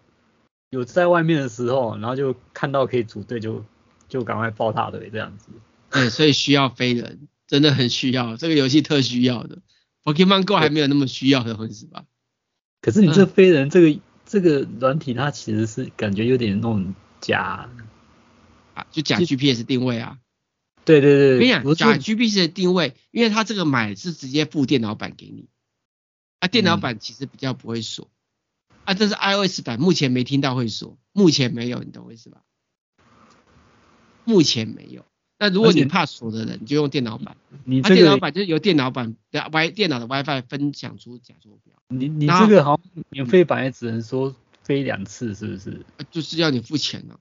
有在外面的时候，然后就看到可以组队，就就赶快抱大腿这样子。对，所以需要飞人，真的很需要，这个游戏特需要的。Pokemon Go 还没有那么需要的，是吧？可是你这飞人这个、嗯、这个软体，它其实是感觉有点那种假。啊，就假 GPS 定位啊，对对对，我跟你讲，假 GPS 的定位，因为它这个买是直接附电脑版给你，啊，电脑版其实比较不会锁，嗯、啊，这是 iOS 版，目前没听到会锁，目前没有，你懂我意思吧？目前没有，那如果你怕锁的人，你就用电脑版，你这个、啊、电脑版就是由电脑版的 Y 电脑的 WiFi 分享出假坐标，你你这个好像免费版也只能说飞两次，是不是？就是要你付钱了、啊。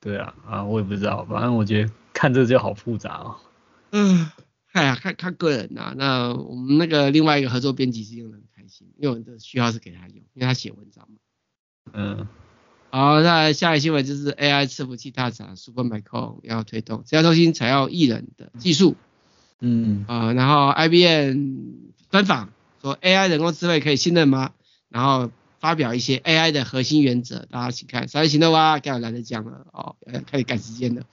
对啊，啊，我也不知道，反正我觉得看这就好复杂哦。嗯，哎呀，看看个人呐、啊。那我们那个另外一个合作编辑是用的很开心，因为我的需要是给他用，因为他写文章嘛。嗯。好，那下一个新闻就是 AI 伺服器大厂 Supermicro 要推动，资料中心采用艺人的技术。嗯。啊，然后 IBM 专访说 AI 人工智慧可以信任吗？然后。发表一些 AI 的核心原则，大家请看。三月行动啊，刚才懒得讲了哦，开始赶时间了。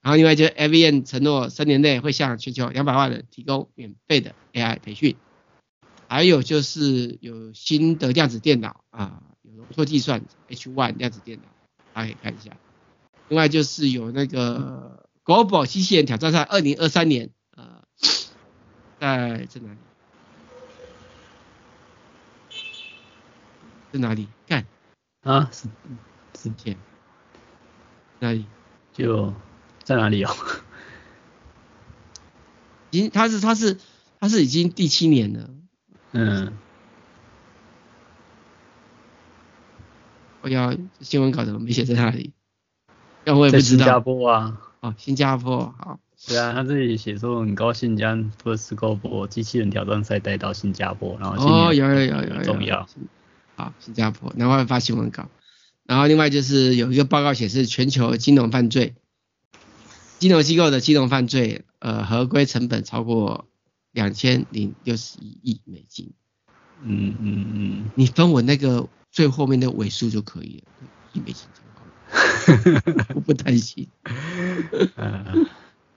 然后另外就是 IBM 承诺三年内会向全球两百万人提供免费的 AI 培训。还有就是有新的量子电脑啊，有容错计算 H1 量子电脑，大家可以看一下。另外就是有那个 Global 机器人挑战赛，二零二三年呃，在在哪里？在哪里？看啊，是之前哪里？就在哪里哦？已经，他是他是他是已经第七年了。嗯。我要新闻稿怎么没写在那里？要我也不知道。新加坡啊。哦，新加坡，好。对啊，他这里写说很高兴将 First Global 机器人挑战赛带到新加坡，然后哦，有有有有有重要。好，新加坡，难怪发新闻稿。然后另外就是有一个报告显示，全球金融犯罪，金融机构的金融犯罪，呃，合规成本超过两千零六十一亿美金。嗯嗯嗯，你分我那个最后面的尾数就可以了，一美金就好了，我不担心。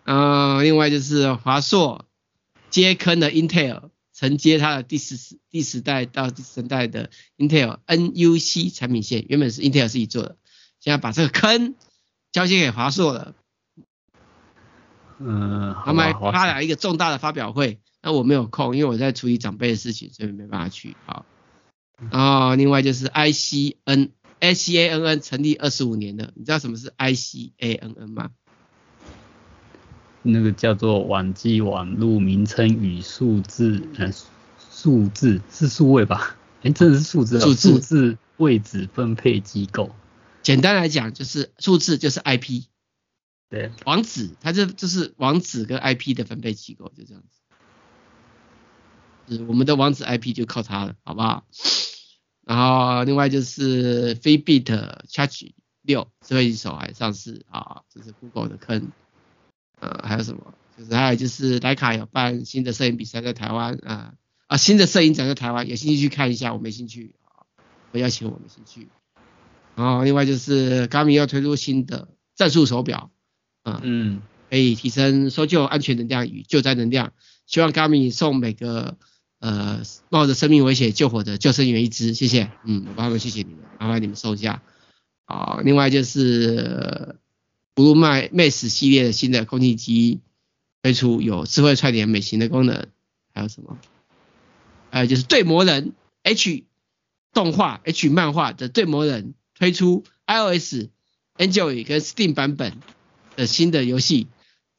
啊，另外就是华硕接坑的 Intel，承接它的第十第十代到第十代的 Intel NUC 产品线，原本是 Intel 自己做的，现在把这个坑交接给华硕了。嗯，他们还发了一个重大的发表会，那我没有空，因为我在处理长辈的事情，所以没办法去。好，然后另外就是 ICN ICANN 成立二十五年了，你知道什么是 ICANN 吗？那个叫做网际网路名称与数字，呃，数字是数位吧？哎、欸，真的是数字，数字，字位置分配机构。简单来讲，就是数字就是 IP。对，网址，它这就是网址跟 IP 的分配机构，就这样子。是我们的网址 IP 就靠它了，好不好？然后另外就是 freebit Charge 六智慧手还上市啊，这是 Google 的坑。呃，还有什么？就是还有就是徠卡有办新的摄影比赛在台湾啊啊，新的摄影展在台湾，有兴趣去看一下，我没兴趣啊，不邀请我没兴趣。然后另外就是 Garmin 要推出新的战术手表。嗯嗯，可以提升搜救安全能量与救灾能量。希望 Garmin 送每个呃冒着生命危险救火的救生员一支，谢谢。嗯，我帮他们谢谢你们，麻烦你们收下。好，另外就是 Blue Max 系列的新的空气机推出，有智慧串联美型的功能，还有什么？还有就是对魔人 H 动画 H 漫画的对魔人推出 iOS、Android 跟 Steam 版本。的新的游戏，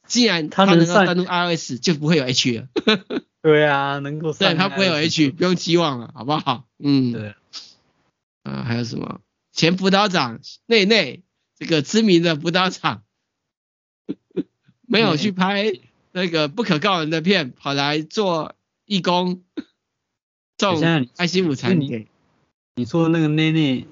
既然它能够登录 iOS，就不会有 H 了。对啊，能够对它不会有 H，不用期望了，好不好？嗯，对。啊，还有什么？前辅导长内内，这个知名的辅导长，没有去拍那个不可告人的片，跑来做义工，送爱心午餐给。你说的那个内内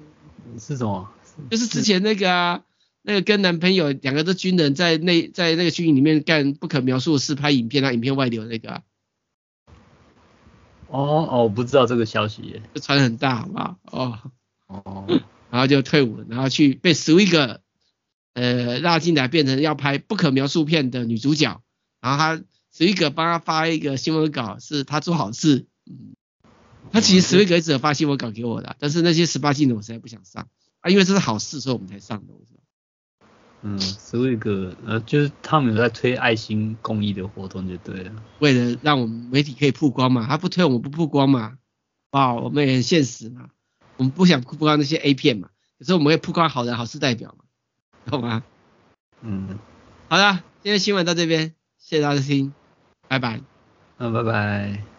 是什么？就是之前那个啊。那个跟男朋友两个都军人，在那在那个军营里面干不可描述的事，拍影片啊，影片外流那个啊。哦哦，我不知道这个消息耶，就传很大，好不好？哦哦，然后就退伍，然后去被 Swig 呃拉进来，变成要拍不可描述片的女主角。然后他 Swig 帮他发一个新闻稿，是他做好事。嗯，他其实 Swig 一直有发新闻稿给我的，但是那些十八禁的我实在不想上啊，因为这是好事，所以我们才上的。嗯，是一个呃，就是他们有在推爱心公益的活动就对了，为了让我们媒体可以曝光嘛，他不推我们不曝光嘛，哇，我们也很现实嘛，我们不想曝光那些 A 片嘛，可是我们会曝光好人好事代表嘛，懂吗？嗯，好了，今天新闻到这边，谢谢大家收听，拜拜，嗯，拜拜。